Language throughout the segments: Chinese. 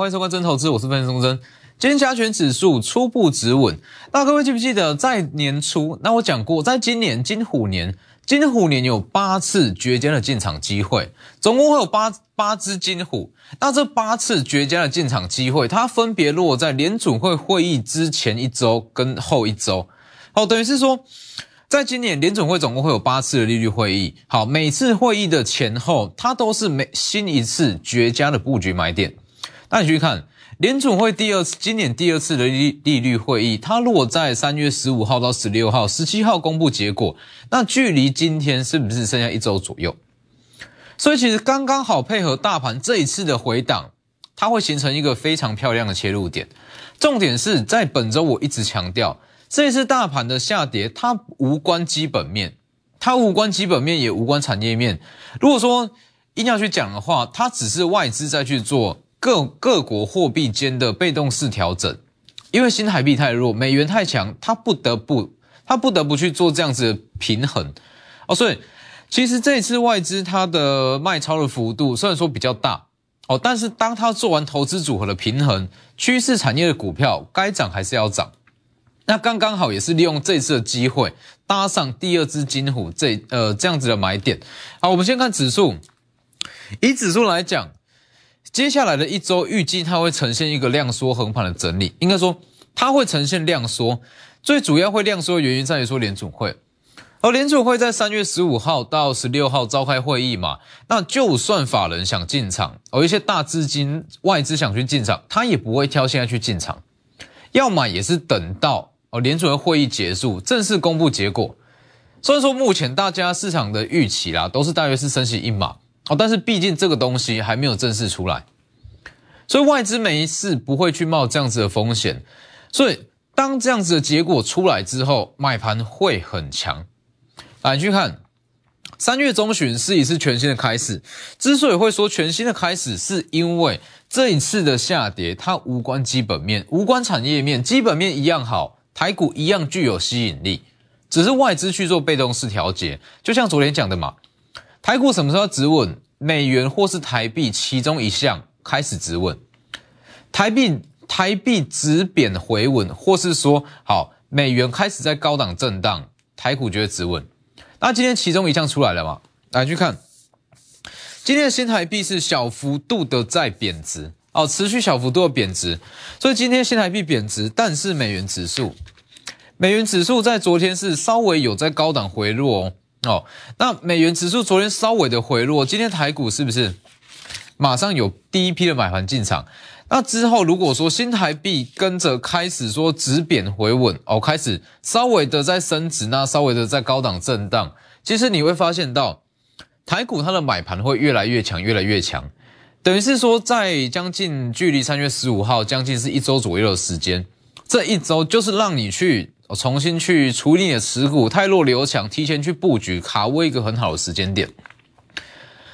欢迎收看真投资，我是分析钟真。今天加权指数初步止稳。那各位记不记得在年初？那我讲过，在今年金虎年，金虎年有八次绝佳的进场机会，总共会有八八只金虎。那这八次绝佳的进场机会，它分别落在联储会会议之前一周跟后一周。好，等于是说。在今年联总会总共会有八次的利率会议，好，每次会议的前后，它都是每新一次绝佳的布局买点。那你去看联总会第二次，今年第二次的利利率会议，它落在三月十五号到十六号，十七号公布结果，那距离今天是不是剩下一周左右？所以其实刚刚好配合大盘这一次的回档，它会形成一个非常漂亮的切入点。重点是在本周我一直强调。这一次大盘的下跌，它无关基本面，它无关基本面，也无关产业面。如果说硬要去讲的话，它只是外资在去做各各国货币间的被动式调整，因为新台币太弱，美元太强，它不得不，它不得不去做这样子的平衡哦。所以其实这次外资它的卖超的幅度虽然说比较大哦，但是当它做完投资组合的平衡，趋势产业的股票该涨还是要涨。那刚刚好也是利用这次的机会搭上第二只金虎这呃这样子的买点。好，我们先看指数，以指数来讲，接下来的一周预计它会呈现一个量缩横盘的整理，应该说它会呈现量缩，最主要会量缩的原因在于说联储会，而联储会在三月十五号到十六号召开会议嘛，那就算法人想进场，有一些大资金外资想去进场，他也不会挑现在去进场，要么也是等到。哦，联储会会议结束，正式公布结果。虽然说目前大家市场的预期啦，都是大约是升息一码哦，但是毕竟这个东西还没有正式出来，所以外资没事不会去冒这样子的风险。所以当这样子的结果出来之后，买盘会很强。来去看，三月中旬是一次全新的开始。之所以会说全新的开始，是因为这一次的下跌它无关基本面，无关产业面，基本面一样好。台股一样具有吸引力，只是外资去做被动式调节。就像昨天讲的嘛，台股什么时候止稳？美元或是台币其中一项开始止稳，台币台币止贬回稳，或是说好美元开始在高档震荡，台股就会止稳。那今天其中一项出来了嘛？来去看，今天的新台币是小幅度的在贬值。哦，持续小幅度的贬值，所以今天新台币贬值，但是美元指数，美元指数在昨天是稍微有在高档回落哦。哦，那美元指数昨天稍微的回落，今天台股是不是马上有第一批的买盘进场？那之后如果说新台币跟着开始说止贬回稳，哦，开始稍微的在升值，那稍微的在高档震荡，其实你会发现到台股它的买盘会越来越强，越来越强。等于是说，在将近距离三月十五号将近是一周左右的时间，这一周就是让你去我重新去处理你的持股，太弱留强，提前去布局，卡位一个很好的时间点。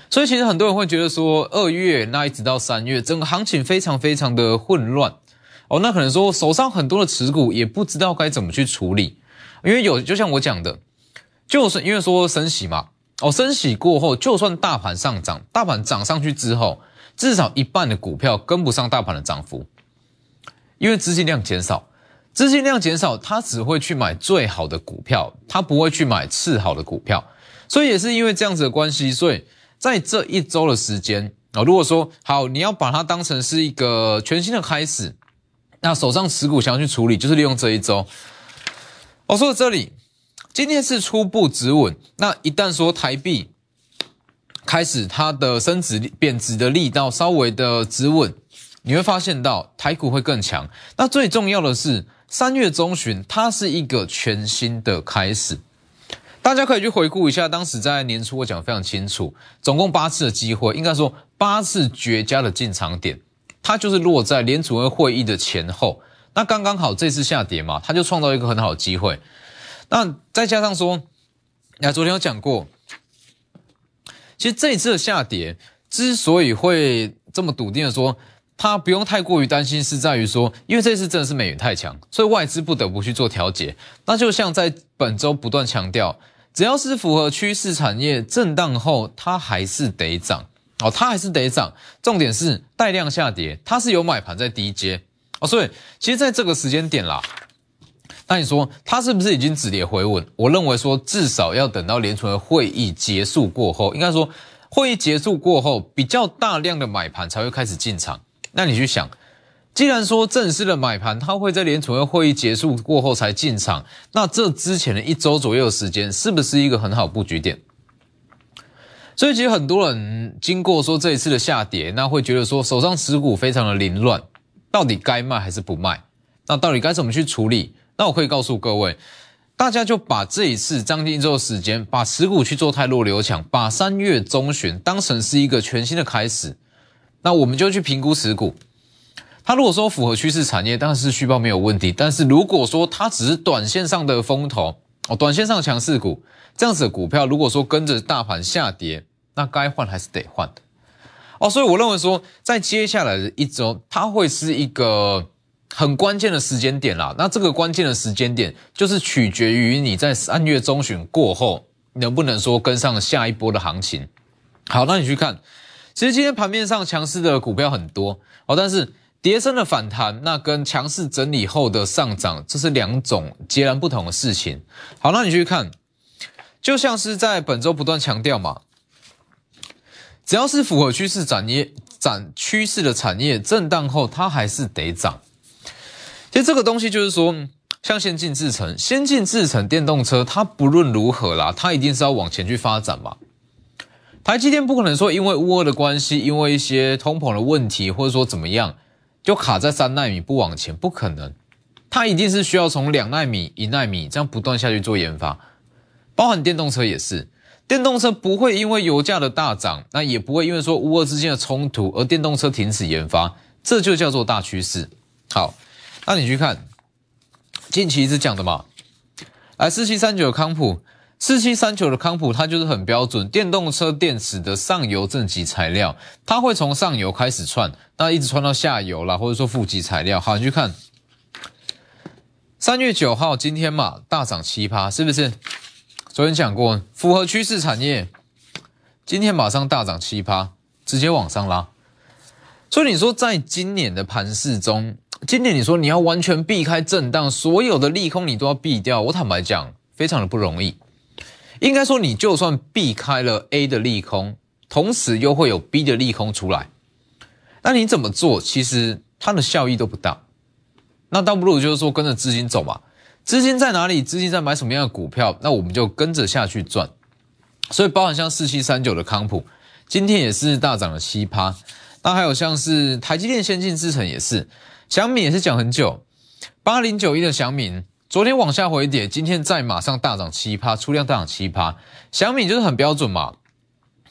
所以其实很多人会觉得说，二月那一直到三月，整个行情非常非常的混乱哦。那可能说手上很多的持股也不知道该怎么去处理，因为有就像我讲的，就是因为说升息嘛，哦，升息过后，就算大盘上涨，大盘涨上去之后。至少一半的股票跟不上大盘的涨幅，因为资金量减少，资金量减少，他只会去买最好的股票，他不会去买次好的股票，所以也是因为这样子的关系，所以在这一周的时间啊，如果说好，你要把它当成是一个全新的开始，那手上持股想要去处理，就是利用这一周。我说到这里，今天是初步止稳，那一旦说台币。开始它的升值贬值的力道稍微的止稳，你会发现到台股会更强。那最重要的是三月中旬，它是一个全新的开始。大家可以去回顾一下，当时在年初我讲非常清楚，总共八次的机会，应该说八次绝佳的进场点，它就是落在联储会会议的前后。那刚刚好这次下跌嘛，它就创造一个很好的机会。那再加上说，那昨天有讲过。其实这一次的下跌之所以会这么笃定的说，它不用太过于担心，是在于说，因为这次真的是美元太强，所以外资不得不去做调节。那就像在本周不断强调，只要是符合趋势产业震荡后，它还是得涨。哦，它还是得涨。重点是带量下跌，它是有买盘在低阶哦，所以其实在这个时间点啦，那你说它是不是已经止跌回稳？我认为说至少要等到联储的会议结束过后，应该说会议结束过后，比较大量的买盘才会开始进场。那你去想。既然说正式的买盘，它会在联储会会议结束过后才进场，那这之前的一周左右的时间，是不是一个很好布局点？所以其实很多人经过说这一次的下跌，那会觉得说手上持股非常的凌乱，到底该卖还是不卖？那到底该怎么去处理？那我可以告诉各位，大家就把这一次将近一周时间，把持股去做太弱留强，把三月中旬当成是一个全新的开始，那我们就去评估持股。它如果说符合趋势产业，当然是续报没有问题。但是如果说它只是短线上的风头哦，短线上强势股这样子的股票，如果说跟着大盘下跌，那该换还是得换的哦。所以我认为说，在接下来的一周，它会是一个很关键的时间点啦。那这个关键的时间点，就是取决于你在三月中旬过后，能不能说跟上下一波的行情。好，那你去看，其实今天盘面上强势的股票很多哦，但是。跌升的反弹，那跟强势整理后的上涨，这是两种截然不同的事情。好，那你去看，就像是在本周不断强调嘛，只要是符合趋势展业、展趋势的产业，震荡后它还是得涨。其实这个东西就是说，像先进制程、先进制程电动车，它不论如何啦，它一定是要往前去发展嘛。台积电不可能说因为乌俄的关系，因为一些通膨的问题，或者说怎么样。就卡在三纳米不往前，不可能，它一定是需要从两纳米、一纳米这样不断下去做研发，包含电动车也是，电动车不会因为油价的大涨，那也不会因为说乌俄之间的冲突而电动车停止研发，这就叫做大趋势。好，那你去看近期一直讲的嘛，来四七三九康普。四七三九的康普，它就是很标准电动车电池的上游正极材料，它会从上游开始串，那一直串到下游啦，或者说负极材料。好，你去看三月九号今天嘛，大涨七趴，是不是？昨天讲过，符合趋势产业，今天马上大涨七趴，直接往上拉。所以你说，在今年的盘市中，今年你说你要完全避开震荡，所有的利空你都要避掉，我坦白讲，非常的不容易。应该说，你就算避开了 A 的利空，同时又会有 B 的利空出来，那你怎么做？其实它的效益都不大。那倒不如就是说跟着资金走嘛，资金在哪里，资金在买什么样的股票，那我们就跟着下去赚。所以包含像四七三九的康普，今天也是大涨了七趴。那还有像是台积电先进制程也是，祥敏也是讲很久，八零九一的祥敏。昨天往下回跌，今天再马上大涨七趴，出量大涨七趴。小米就是很标准嘛，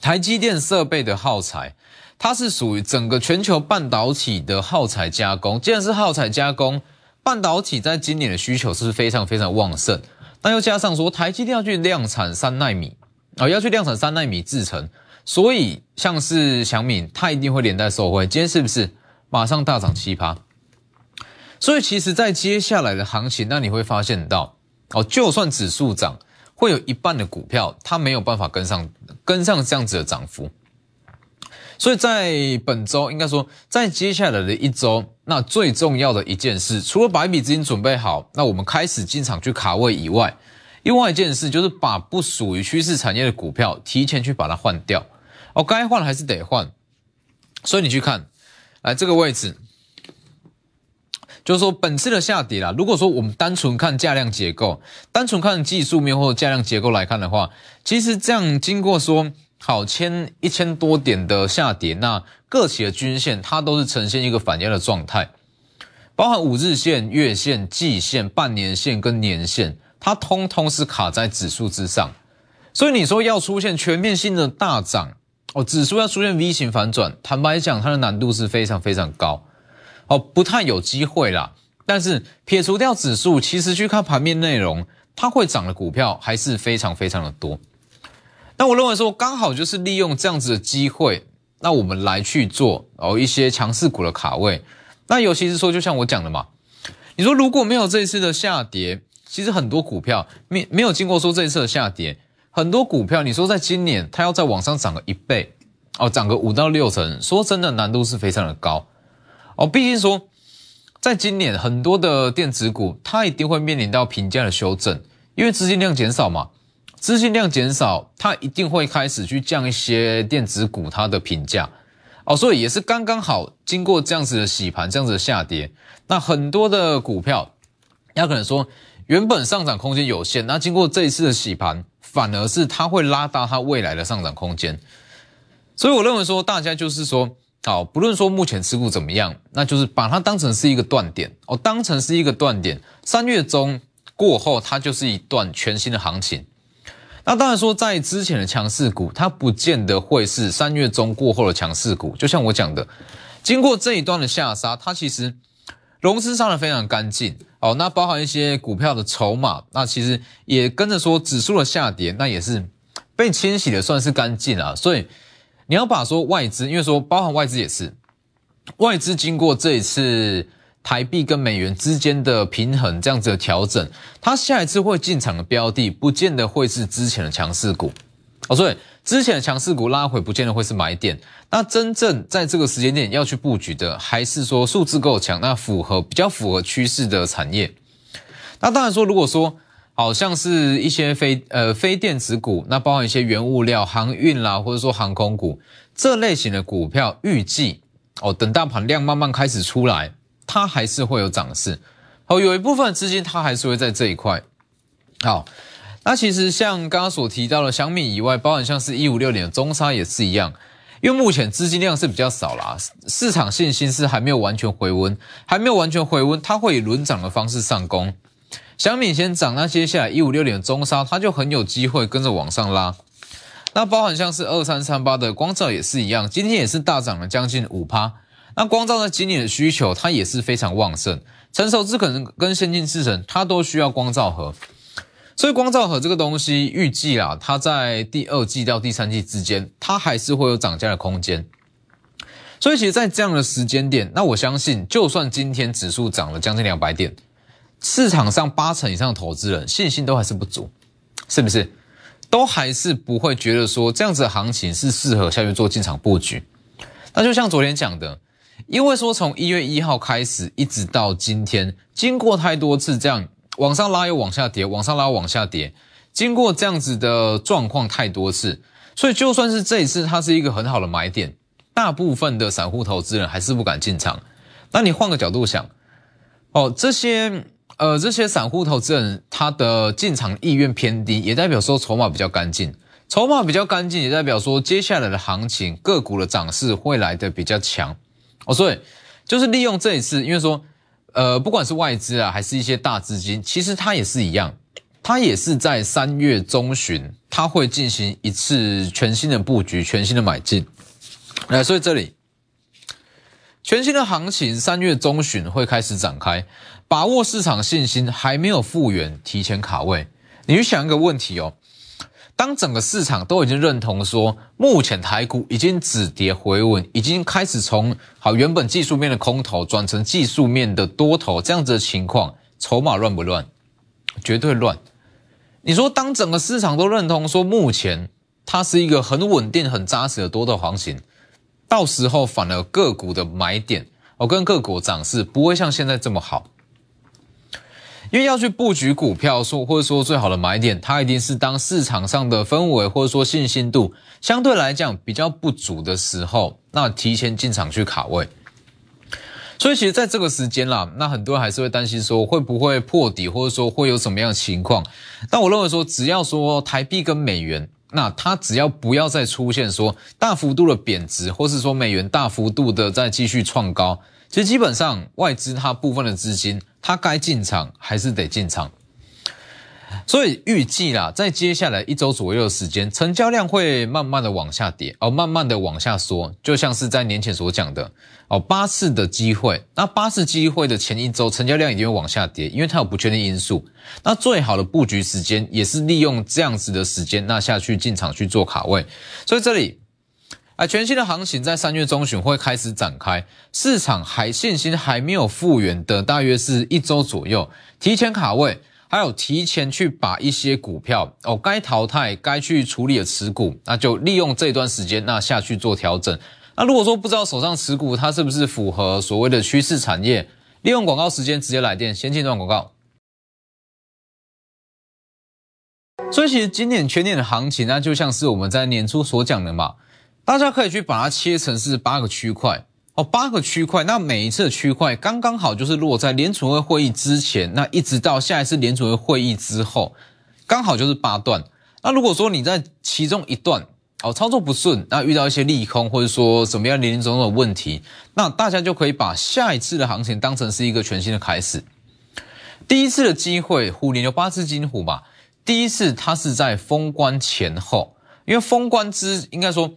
台积电设备的耗材，它是属于整个全球半导体的耗材加工。既然是耗材加工，半导体在今年的需求是非常非常旺盛。那又加上说台积电要去量产三纳米啊，要去量产三纳米制程，所以像是小米，它一定会连带受惠。今天是不是马上大涨七趴？所以其实，在接下来的行情，那你会发现到，哦，就算指数涨，会有一半的股票它没有办法跟上，跟上这样子的涨幅。所以在本周，应该说，在接下来的一周，那最重要的一件事，除了把一笔资金准备好，那我们开始进场去卡位以外，另外一件事就是把不属于趋势产业的股票提前去把它换掉。哦，该换还是得换。所以你去看，来这个位置。就是说，本次的下跌啦，如果说我们单纯看价量结构，单纯看技术面或者价量结构来看的话，其实这样经过说好千一千多点的下跌，那各企的均线它都是呈现一个反压的状态，包含五日线、月线、季线、半年线跟年线，它通通是卡在指数之上，所以你说要出现全面性的大涨哦，指数要出现 V 型反转，坦白讲，它的难度是非常非常高。哦，不太有机会啦。但是撇除掉指数，其实去看盘面内容，它会涨的股票还是非常非常的多。那我认为说，刚好就是利用这样子的机会，那我们来去做哦一些强势股的卡位。那尤其是说，就像我讲的嘛，你说如果没有这一次的下跌，其实很多股票没没有经过说这一次的下跌，很多股票你说在今年它要在往上涨个一倍，哦，涨个五到六成，说真的难度是非常的高哦。毕竟说，在今年很多的电子股，它一定会面临到评价的修正，因为资金量减少嘛，资金量减少，它一定会开始去降一些电子股它的评价哦，所以也是刚刚好经过这样子的洗盘，这样子的下跌，那很多的股票，要可能说原本上涨空间有限，那经过这一次的洗盘，反而是它会拉大它未来的上涨空间。所以我认为说，大家就是说，好，不论说目前持股怎么样，那就是把它当成是一个断点哦，当成是一个断点。三月中过后，它就是一段全新的行情。那当然说，在之前的强势股，它不见得会是三月中过后的强势股。就像我讲的，经过这一段的下杀，它其实融资上的非常干净哦。那包含一些股票的筹码，那其实也跟着说指数的下跌，那也是被清洗的算是干净啊。所以。你要把说外资，因为说包含外资也是外资经过这一次台币跟美元之间的平衡这样子的调整，它下一次会进场的标的，不见得会是之前的强势股哦。所以之前的强势股拉回，不见得会是买点。那真正在这个时间点要去布局的，还是说数字够强，那符合比较符合趋势的产业。那当然说，如果说好像是一些非呃非电子股，那包含一些原物料、航运啦，或者说航空股这类型的股票，预计哦，等大盘量慢慢开始出来，它还是会有涨势。好，有一部分资金它还是会在这一块。好，那其实像刚刚所提到的小米以外，包含像是一五六点中沙也是一样，因为目前资金量是比较少啦，市场信心是还没有完全回温，还没有完全回温，它会以轮涨的方式上攻。小米先涨，那接下来一五六点中沙，它就很有机会跟着往上拉。那包含像是二三三八的光照也是一样，今天也是大涨了将近五趴。那光照在今年的需求，它也是非常旺盛。成熟制可能跟先进制程，它都需要光照盒。所以光照盒这个东西，预计啊，它在第二季到第三季之间，它还是会有涨价的空间。所以其实，在这样的时间点，那我相信，就算今天指数涨了将近两百点。市场上八成以上的投资人信心都还是不足，是不是？都还是不会觉得说这样子的行情是适合下去做进场布局。那就像昨天讲的，因为说从一月一号开始一直到今天，经过太多次这样往上拉又往下跌，往上拉往下跌，经过这样子的状况太多次，所以就算是这一次它是一个很好的买点，大部分的散户投资人还是不敢进场。那你换个角度想，哦，这些。呃，这些散户投资人他的进场意愿偏低，也代表说筹码比较干净。筹码比较干净，也代表说接下来的行情个股的涨势会来的比较强。哦，所以就是利用这一次，因为说，呃，不管是外资啊，还是一些大资金，其实它也是一样，它也是在三月中旬，它会进行一次全新的布局，全新的买进。来，所以这里全新的行情三月中旬会开始展开。把握市场信心还没有复原，提前卡位。你去想一个问题哦，当整个市场都已经认同说，目前台股已经止跌回稳，已经开始从好原本技术面的空头转成技术面的多头，这样子的情况，筹码乱不乱？绝对乱。你说，当整个市场都认同说，目前它是一个很稳定、很扎实的多头行情，到时候反而个股的买点，哦，跟个股涨势不会像现在这么好。因为要去布局股票，说或者说最好的买点，它一定是当市场上的氛围或者说信心度相对来讲比较不足的时候，那提前进场去卡位。所以其实在这个时间啦，那很多人还是会担心说会不会破底，或者说会有什么样的情况。但我认为说，只要说台币跟美元，那它只要不要再出现说大幅度的贬值，或是说美元大幅度的再继续创高。其实基本上外资它部分的资金，它该进场还是得进场，所以预计啦，在接下来一周左右的时间，成交量会慢慢的往下跌，哦，慢慢的往下缩，就像是在年前所讲的，哦，八次的机会，那八次机会的前一周成交量一定会往下跌，因为它有不确定因素，那最好的布局时间也是利用这样子的时间，那下去进场去做卡位，所以这里。啊，全新的行情在三月中旬会开始展开，市场还信心还没有复原的，大约是一周左右，提前卡位，还有提前去把一些股票哦该淘汰、该去处理的持股，那就利用这段时间那下去做调整。那如果说不知道手上持股它是不是符合所谓的趋势产业，利用广告时间直接来电，先进段广告。所以其实今年全年的行情，那就像是我们在年初所讲的嘛，大家可以去把它切成是八个区块哦，八个区块，那每一次的区块刚刚好就是落在联储会会议之前，那一直到下一次联储会会议之后，刚好就是八段。那如果说你在其中一段哦操作不顺，那遇到一些利空或者说怎么样林林总总的问题，那大家就可以把下一次的行情当成是一个全新的开始。第一次的机会，虎年有八只金虎嘛。第一次它是在封关前后，因为封关之应该说，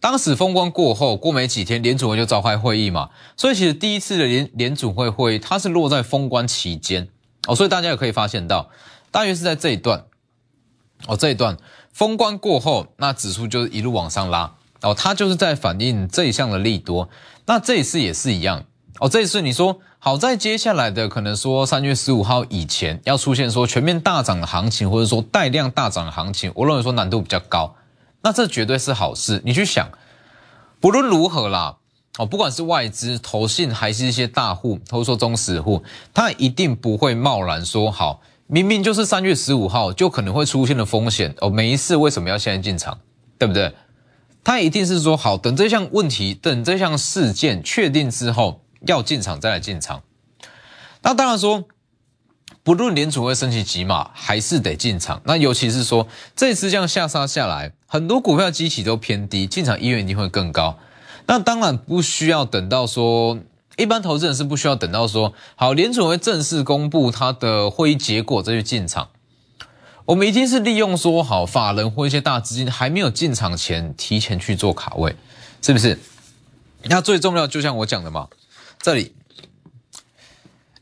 当时封关过后过没几天，联储会就召开会议嘛，所以其实第一次的联联储会会议它是落在封关期间。哦，所以大家也可以发现到，大约是在这一段。哦这一段。封关过后，那指数就是一路往上拉。哦，它就是在反映这一项的利多，那这一次也是一样。哦，这一次你说。好在接下来的可能说三月十五号以前要出现说全面大涨的行情，或者说带量大涨的行情，我认为说难度比较高。那这绝对是好事。你去想，不论如何啦，哦，不管是外资、投信，还是一些大户，或者说中实户，他一定不会贸然说好，明明就是三月十五号就可能会出现的风险哦，每一次为什么要现在进场，对不对？他一定是说好，等这项问题，等这项事件确定之后。要进场再来进场，那当然说，不论联储会升级几码，还是得进场。那尤其是说这次这样下杀下来，很多股票基期都偏低，进场意愿一定会更高。那当然不需要等到说，一般投资人是不需要等到说，好联储会正式公布它的会议结果再去进场。我们一定是利用说好法人或一些大资金还没有进场前，提前去做卡位，是不是？那最重要就像我讲的嘛。这里，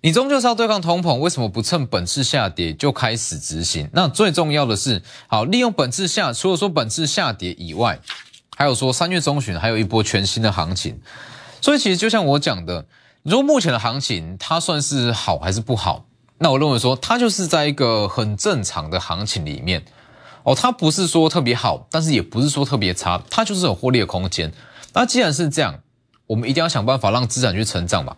你终究是要对抗通膨，为什么不趁本次下跌就开始执行？那最重要的是，好利用本次下，除了说本次下跌以外，还有说三月中旬还有一波全新的行情。所以其实就像我讲的，如果目前的行情它算是好还是不好？那我认为说它就是在一个很正常的行情里面哦，它不是说特别好，但是也不是说特别差，它就是有获利的空间。那既然是这样。我们一定要想办法让资产去成长嘛，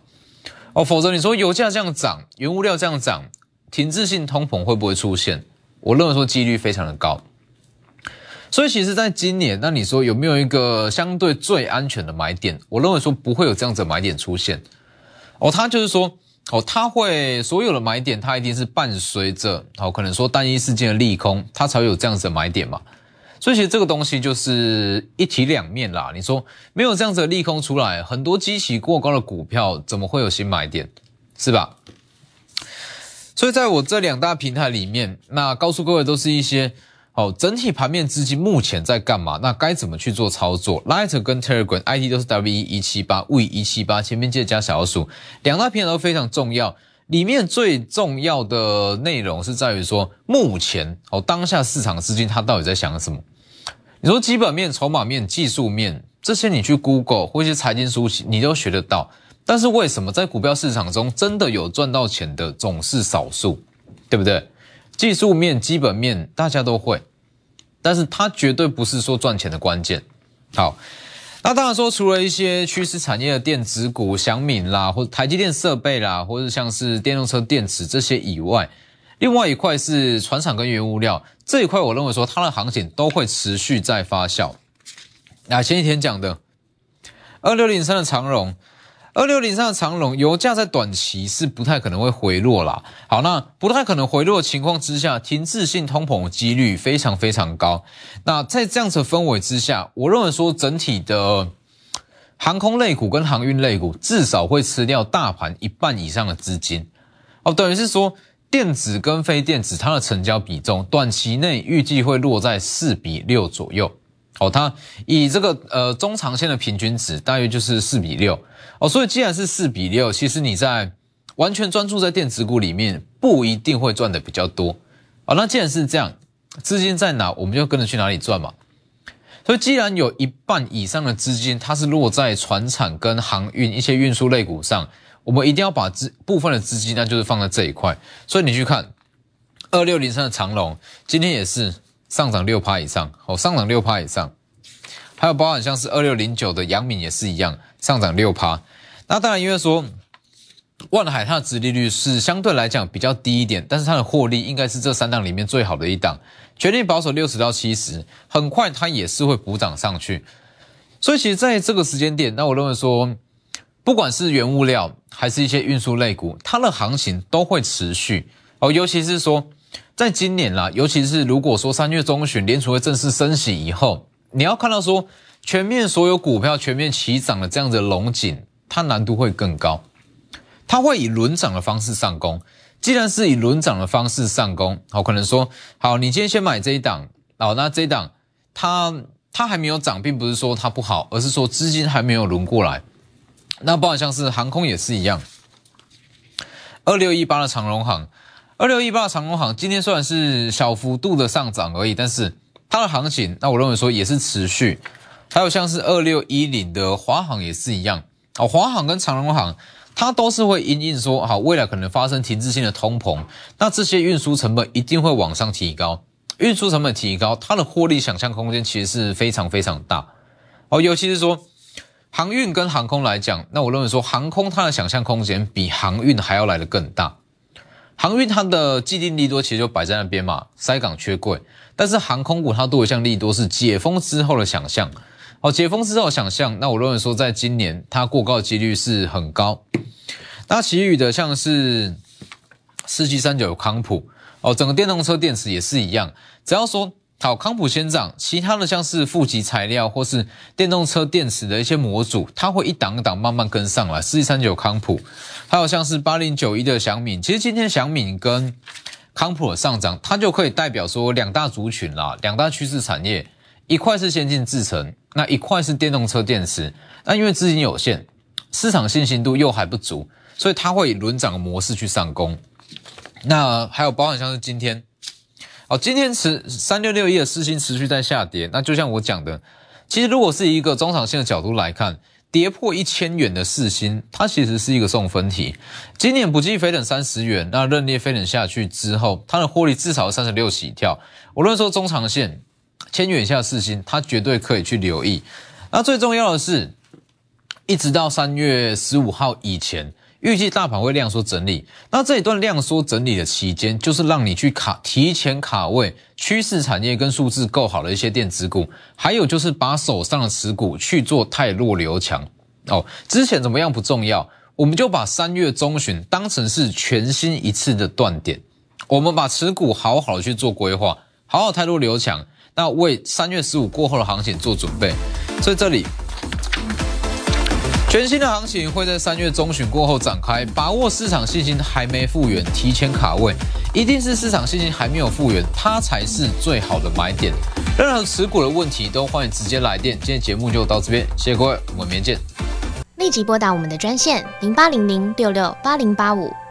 哦，否则你说油价这样涨，原物料这样涨，停滞性通膨会不会出现？我认为说几率非常的高。所以其实，在今年，那你说有没有一个相对最安全的买点？我认为说不会有这样子买点出现。哦，它就是说，哦，它会所有的买点，它一定是伴随着，哦，可能说单一事件的利空，它才有这样子的买点嘛。所以其实这个东西就是一体两面啦。你说没有这样子的利空出来，很多基期过高的股票怎么会有新买点，是吧？所以在我这两大平台里面，那告诉各位都是一些哦，整体盘面资金目前在干嘛？那该怎么去做操作？Light 跟 Telegram ID 都是 W 一七八 V 一七八，前面记得加小数，两大平台都非常重要。里面最重要的内容是在于说，目前哦当下市场资金它到底在想什么？你说基本面、筹码面、技术面这些，你去 Google 或一些财经书籍，你都学得到。但是为什么在股票市场中真的有赚到钱的总是少数，对不对？技术面、基本面大家都会，但是它绝对不是说赚钱的关键。好。那当然说，除了一些趋势产业的电子股，祥敏啦，或者台积电设备啦，或者像是电动车电池这些以外，另外一块是船厂跟原物料这一块，我认为说它的行情都会持续在发酵。那前几天讲的二六零三的长荣。二六零上的长龙，油价在短期是不太可能会回落啦。好，那不太可能回落的情况之下，停滞性通膨的几率非常非常高。那在这样子的氛围之下，我认为说整体的航空类股跟航运类股至少会吃掉大盘一半以上的资金。哦，等于是说电子跟非电子它的成交比重，短期内预计会落在四比六左右。哦，它以这个呃中长线的平均值大约就是四比六哦，所以既然是四比六，其实你在完全专注在电子股里面不一定会赚的比较多哦。那既然是这样，资金在哪，我们就跟着去哪里赚嘛。所以既然有一半以上的资金它是落在船产跟航运一些运输类股上，我们一定要把资部分的资金那就是放在这一块。所以你去看二六零三的长龙今天也是上涨六趴以上，哦，上涨六趴以上。还有包含像是二六零九的阳敏也是一样，上涨六趴。那当然，因为说万海它的殖利率是相对来讲比较低一点，但是它的获利应该是这三档里面最好的一档，全力保守六十到七十，很快它也是会补涨上去。所以其实在这个时间点，那我认为说，不管是原物料还是一些运输类股，它的行情都会持续哦，尤其是说在今年啦，尤其是如果说三月中旬联储会正式升息以后。你要看到说全面所有股票全面齐涨的这样的龙井，它难度会更高，它会以轮涨的方式上攻。既然是以轮涨的方式上攻，好，可能说好，你今天先买这一档，哦，那这一档它它还没有涨，并不是说它不好，而是说资金还没有轮过来。那包括像是航空也是一样，二六一八的长荣航，二六一八长荣航今天虽然是小幅度的上涨而已，但是。它的行情，那我认为说也是持续，还有像是二六一零的华航也是一样哦，华航跟长荣航，它都是会因应说好未来可能发生停滞性的通膨，那这些运输成本一定会往上提高，运输成本提高，它的获利想象空间其实是非常非常大哦，尤其是说航运跟航空来讲，那我认为说航空它的想象空间比航运还要来的更大。航运它的既定利多其实就摆在那边嘛，塞港缺柜。但是航空股它多一项利多是解封之后的想象。好，解封之后想象，那我认为说在今年它过高的几率是很高。那其余的像是四七三九康普哦，整个电动车电池也是一样，只要说。好，康普先涨，其他的像是负极材料或是电动车电池的一些模组，它会一档一档慢慢跟上来。四一三九康普，还有像是八零九一的祥敏，其实今天祥敏跟康普的上涨，它就可以代表说两大族群啦，两大趋势产业，一块是先进制程，那一块是电动车电池。那因为资金有限，市场信心度又还不足，所以它会以轮涨的模式去上攻。那还有包含像是今天。好，今天持三六六一的四星持续在下跌，那就像我讲的，其实如果是一个中长线的角度来看，跌破一千元的四星，它其实是一个送分题。今年不计飞等三十元，那认列飞等下去之后，它的获利至少三十六起跳。无论说中长线千元以下四星，它绝对可以去留意。那最重要的是，一直到三月十五号以前。预计大盘会量缩整理，那这一段量缩整理的期间，就是让你去卡提前卡位趋势产业跟数字够好的一些电子股，还有就是把手上的持股去做太弱留强哦。之前怎么样不重要，我们就把三月中旬当成是全新一次的断点，我们把持股好好的去做规划，好好太弱留强，那为三月十五过后的行情做准备。所以这里。全新的行情会在三月中旬过后展开，把握市场信心还没复原，提前卡位，一定是市场信心还没有复原，它才是最好的买点。任何持股的问题都欢迎直接来电。今天节目就到这边，谢谢各位，我们明天见。立即拨打我们的专线零八零零六六八零八五。